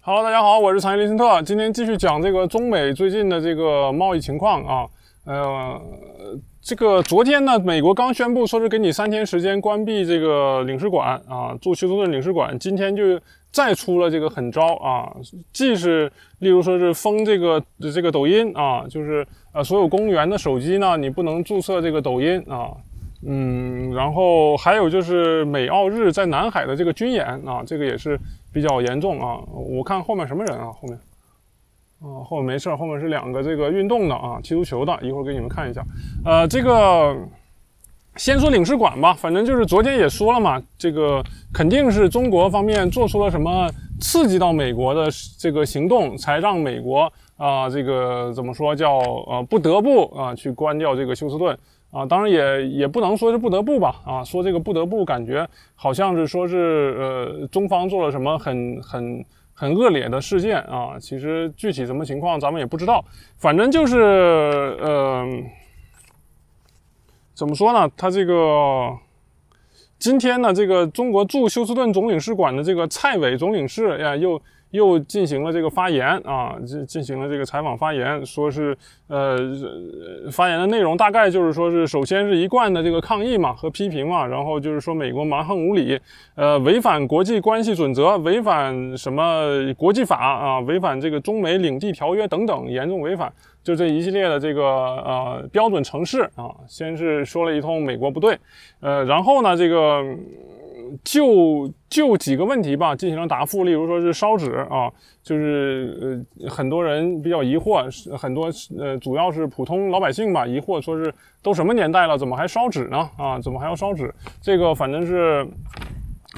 好大家好，我是产业林森特，今天继续讲这个中美最近的这个贸易情况啊。呃，这个昨天呢，美国刚宣布说是给你三天时间关闭这个领事馆啊，驻休斯顿领事馆。今天就再出了这个狠招啊，既是例如说是封这个这个抖音啊，就是呃所有公务员的手机呢，你不能注册这个抖音啊。嗯，然后还有就是美澳日在南海的这个军演啊，这个也是比较严重啊。我看后面什么人啊？后面啊，后面没事，后面是两个这个运动的啊，踢足球的，一会儿给你们看一下。呃，这个先说领事馆吧，反正就是昨天也说了嘛，这个肯定是中国方面做出了什么刺激到美国的这个行动，才让美国啊，这个怎么说叫呃不得不啊去关掉这个休斯顿。啊，当然也也不能说是不得不吧，啊，说这个不得不，感觉好像是说是呃中方做了什么很很很恶劣的事件啊，其实具体什么情况咱们也不知道，反正就是呃怎么说呢，他这个今天呢，这个中国驻休斯顿总领事馆的这个蔡伟总领事呀又。又进行了这个发言啊，进进行了这个采访发言，说是呃，发言的内容大概就是说是首先是一贯的这个抗议嘛和批评嘛，然后就是说美国蛮横无理，呃，违反国际关系准则，违反什么国际法啊，违反这个中美领地条约等等，严重违反，就这一系列的这个呃标准城市啊，先是说了一通美国不对，呃，然后呢这个。就就几个问题吧进行了答复，例如说是烧纸啊，就是呃很多人比较疑惑，很多呃主要是普通老百姓吧疑惑，说是都什么年代了，怎么还烧纸呢？啊，怎么还要烧纸？这个反正是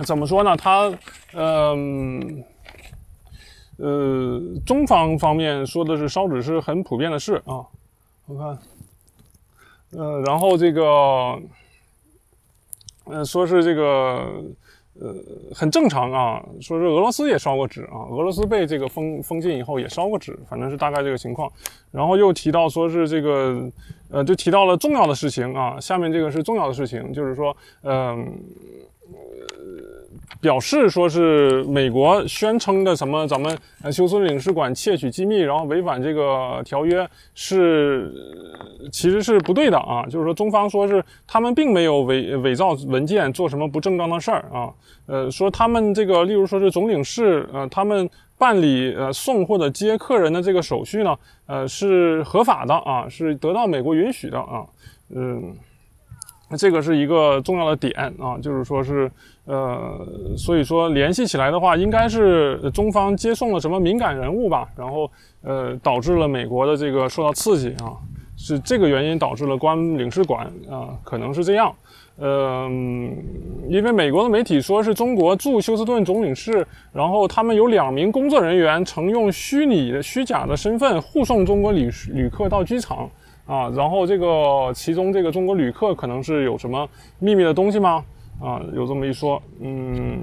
怎么说呢？他嗯呃中方方面说的是烧纸是很普遍的事啊，我看呃然后这个。嗯，说是这个，呃，很正常啊。说是俄罗斯也烧过纸啊，俄罗斯被这个封封禁以后也烧过纸，反正是大概这个情况。然后又提到说是这个，呃，就提到了重要的事情啊。下面这个是重要的事情，就是说，嗯。表示说是美国宣称的什么咱们休斯顿领事馆窃取机密，然后违反这个条约是其实是不对的啊。就是说中方说是他们并没有伪伪造文件做什么不正当的事儿啊。呃，说他们这个例如说是总领事呃，他们办理呃送或者接客人的这个手续呢，呃是合法的啊，是得到美国允许的啊。嗯。那这个是一个重要的点啊，就是说是，呃，所以说联系起来的话，应该是中方接送了什么敏感人物吧，然后呃，导致了美国的这个受到刺激啊，是这个原因导致了关领事馆啊，可能是这样，嗯，因为美国的媒体说是中国驻休斯顿总领事，然后他们有两名工作人员曾用虚拟的虚假的身份护送中国旅旅客到机场。啊，然后这个其中这个中国旅客可能是有什么秘密的东西吗？啊，有这么一说，嗯，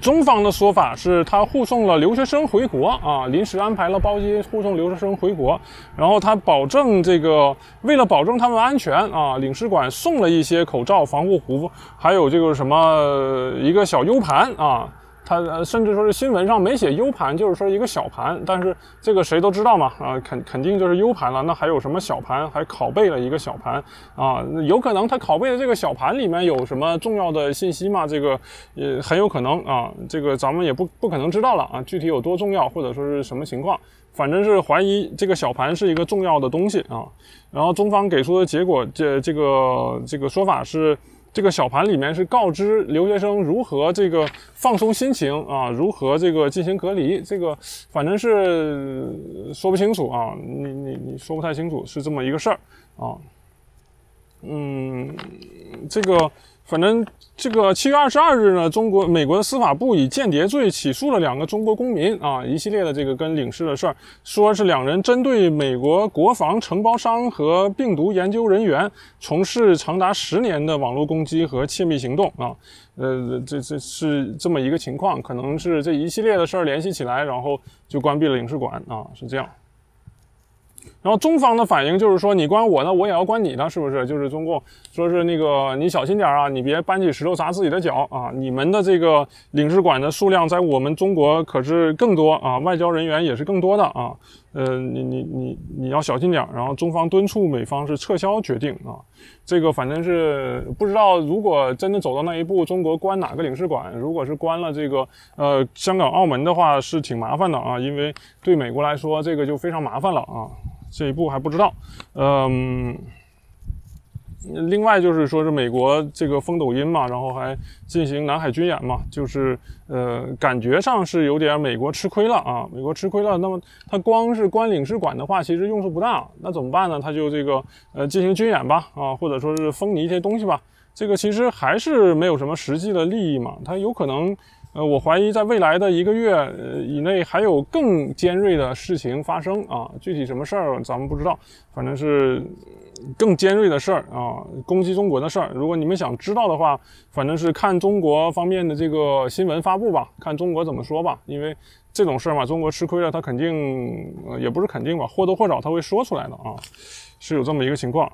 中方的说法是他护送了留学生回国啊，临时安排了包机护送留学生回国，然后他保证这个为了保证他们安全啊，领事馆送了一些口罩、防护服，还有这个什么一个小 U 盘啊。他甚至说是新闻上没写 U 盘，就是说一个小盘，但是这个谁都知道嘛，啊，肯肯定就是 U 盘了。那还有什么小盘？还拷贝了一个小盘啊？有可能他拷贝的这个小盘里面有什么重要的信息吗？这个也很有可能啊。这个咱们也不不可能知道了啊。具体有多重要，或者说是什么情况，反正是怀疑这个小盘是一个重要的东西啊。然后中方给出的结果，这这个这个说法是。这个小盘里面是告知留学生如何这个放松心情啊，如何这个进行隔离，这个反正是说不清楚啊，你你你说不太清楚是这么一个事儿啊，嗯，这个。反正这个七月二十二日呢，中国美国的司法部以间谍罪起诉了两个中国公民啊，一系列的这个跟领事的事儿，说是两人针对美国国防承包商和病毒研究人员从事长达十年的网络攻击和窃密行动啊，呃，这这是这么一个情况，可能是这一系列的事儿联系起来，然后就关闭了领事馆啊，是这样。然后中方的反应就是说，你关我的，我也要关你的，是不是？就是中共说是那个你小心点啊，你别搬起石头砸自己的脚啊！你们的这个领事馆的数量在我们中国可是更多啊，外交人员也是更多的啊。呃，你你你你要小心点。然后中方敦促美方是撤销决定啊。这个反正是不知道，如果真的走到那一步，中国关哪个领事馆？如果是关了这个呃香港、澳门的话，是挺麻烦的啊，因为对美国来说，这个就非常麻烦了啊。这一步还不知道，嗯，另外就是说是美国这个封抖音嘛，然后还进行南海军演嘛，就是呃，感觉上是有点美国吃亏了啊，美国吃亏了。那么他光是关领事馆的话，其实用处不大，那怎么办呢？他就这个呃进行军演吧，啊，或者说是封你一些东西吧，这个其实还是没有什么实际的利益嘛，他有可能。呃，我怀疑在未来的一个月以内还有更尖锐的事情发生啊，具体什么事儿咱们不知道，反正是更尖锐的事儿啊，攻击中国的事儿。如果你们想知道的话，反正是看中国方面的这个新闻发布吧，看中国怎么说吧，因为这种事儿嘛，中国吃亏了，他肯定呃也不是肯定吧，或多或少他会说出来的啊，是有这么一个情况。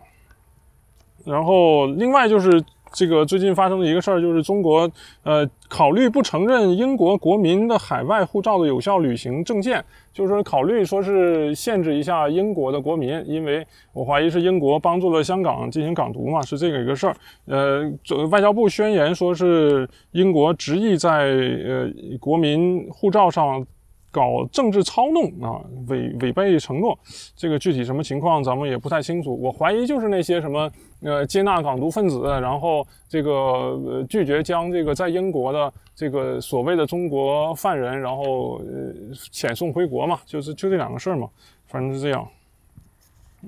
然后另外就是。这个最近发生的一个事儿，就是中国呃考虑不承认英国国民的海外护照的有效旅行证件，就是说考虑说是限制一下英国的国民，因为我怀疑是英国帮助了香港进行港独嘛，是这个一个事儿。呃，外交部宣言说是英国执意在呃国民护照上。搞政治操弄啊，违违背承诺，这个具体什么情况咱们也不太清楚。我怀疑就是那些什么呃接纳港独分子，然后这个呃拒绝将这个在英国的这个所谓的中国犯人，然后呃遣送回国嘛，就是就这两个事儿嘛，反正是这样。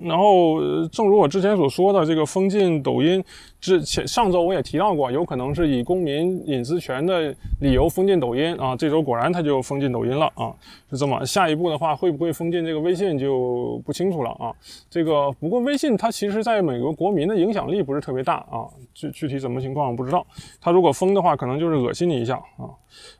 然后，正如我之前所说的，这个封禁抖音之前上周我也提到过，有可能是以公民隐私权的理由封禁抖音啊。这周果然他就封禁抖音了啊，是这么。下一步的话，会不会封禁这个微信就不清楚了啊。这个不过微信它其实在美国国民的影响力不是特别大啊，具具体怎么情况我不知道。他如果封的话，可能就是恶心你一下啊。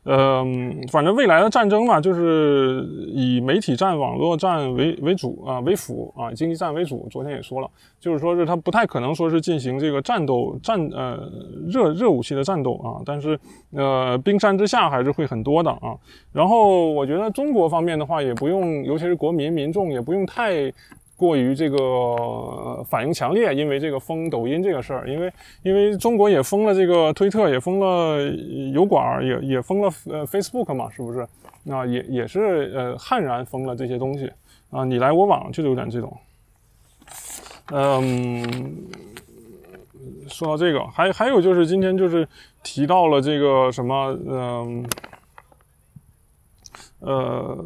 嗯，反正未来的战争嘛，就是以媒体战、网络战为为主啊，为辅啊，经济战为主。昨天也说了，就是说是他不太可能说是进行这个战斗战呃热热武器的战斗啊，但是呃冰山之下还是会很多的啊。然后我觉得中国方面的话，也不用，尤其是国民民众也不用太。过于这个反应强烈，因为这个封抖音这个事儿，因为因为中国也封了这个推特，也封了油管，也也封了呃 Facebook 嘛，是不是？啊，也也是呃悍然封了这些东西啊，你来我往就有点这种。嗯，说到这个，还还有就是今天就是提到了这个什么，嗯，呃，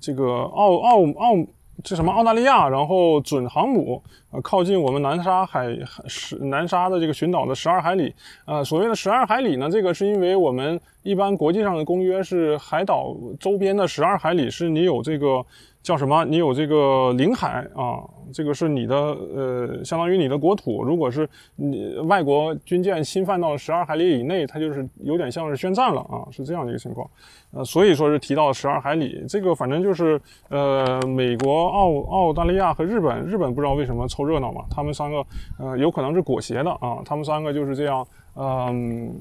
这个澳澳澳。这什么澳大利亚，然后准航母，呃，靠近我们南沙海十南沙的这个群岛的十二海里，呃，所谓的十二海里呢，这个是因为我们一般国际上的公约是海岛周边的十二海里是你有这个。叫什么？你有这个领海啊，这个是你的，呃，相当于你的国土。如果是你外国军舰侵犯到十二海里以内，它就是有点像是宣战了啊，是这样的一个情况。呃，所以说是提到十二海里，这个反正就是，呃，美国、澳澳大利亚和日本，日本不知道为什么凑热闹嘛，他们三个，呃，有可能是裹挟的啊，他们三个就是这样，嗯，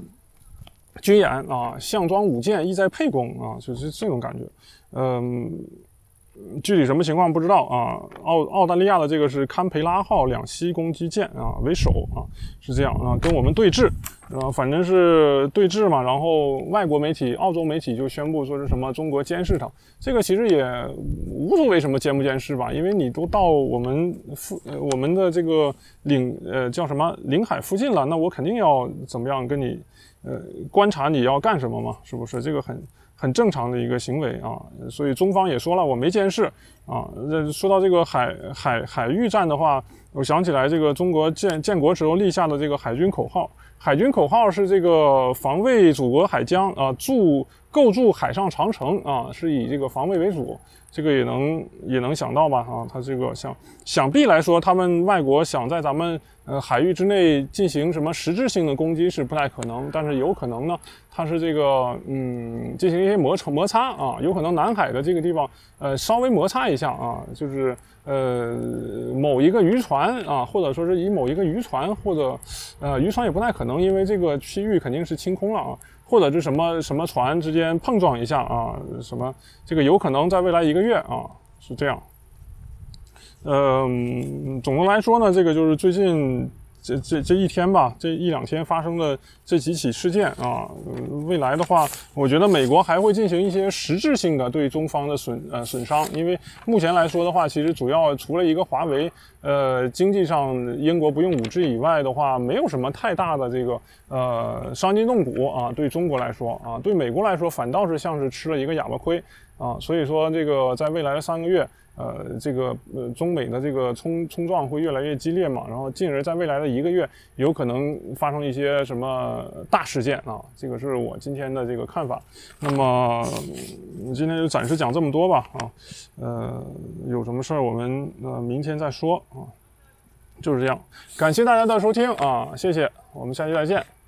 军演啊，项庄舞剑，意在沛公啊，就是这种感觉，嗯。具体什么情况不知道啊？澳澳大利亚的这个是堪培拉号两栖攻击舰啊为首啊，是这样啊，跟我们对峙，啊，反正是对峙嘛。然后外国媒体、澳洲媒体就宣布说是什么中国监视它，这个其实也无所谓什么监不监视吧，因为你都到我们附呃我们的这个领呃叫什么领海附近了，那我肯定要怎么样跟你呃观察你要干什么嘛，是不是？这个很。很正常的一个行为啊，所以中方也说了，我没监视啊。这说到这个海海海域战的话，我想起来这个中国建建国时候立下的这个海军口号，海军口号是这个防卫祖国海疆啊，助构筑海上长城啊，是以这个防卫为主，这个也能也能想到吧？啊，他这个想想必来说，他们外国想在咱们呃海域之内进行什么实质性的攻击是不太可能，但是有可能呢，它是这个嗯进行一些摩擦摩擦啊，有可能南海的这个地方呃稍微摩擦一下啊，就是呃某一个渔船啊，或者说是以某一个渔船或者呃渔船也不太可能，因为这个区域肯定是清空了啊。或者是什么什么船之间碰撞一下啊，什么这个有可能在未来一个月啊是这样。嗯，总的来说呢，这个就是最近。这这这一天吧，这一两天发生的这几起事件啊，未来的话，我觉得美国还会进行一些实质性的对中方的损呃损伤，因为目前来说的话，其实主要除了一个华为，呃，经济上英国不用五 G 以外的话，没有什么太大的这个呃伤筋动骨啊，对中国来说啊，对美国来说反倒是像是吃了一个哑巴亏啊，所以说这个在未来的三个月。呃，这个呃，中美的这个冲冲撞会越来越激烈嘛，然后进而在未来的一个月，有可能发生一些什么大事件啊？这个是我今天的这个看法。那么今天就暂时讲这么多吧啊，呃，有什么事儿我们呃明天再说啊，就是这样。感谢大家的收听啊，谢谢，我们下期再见。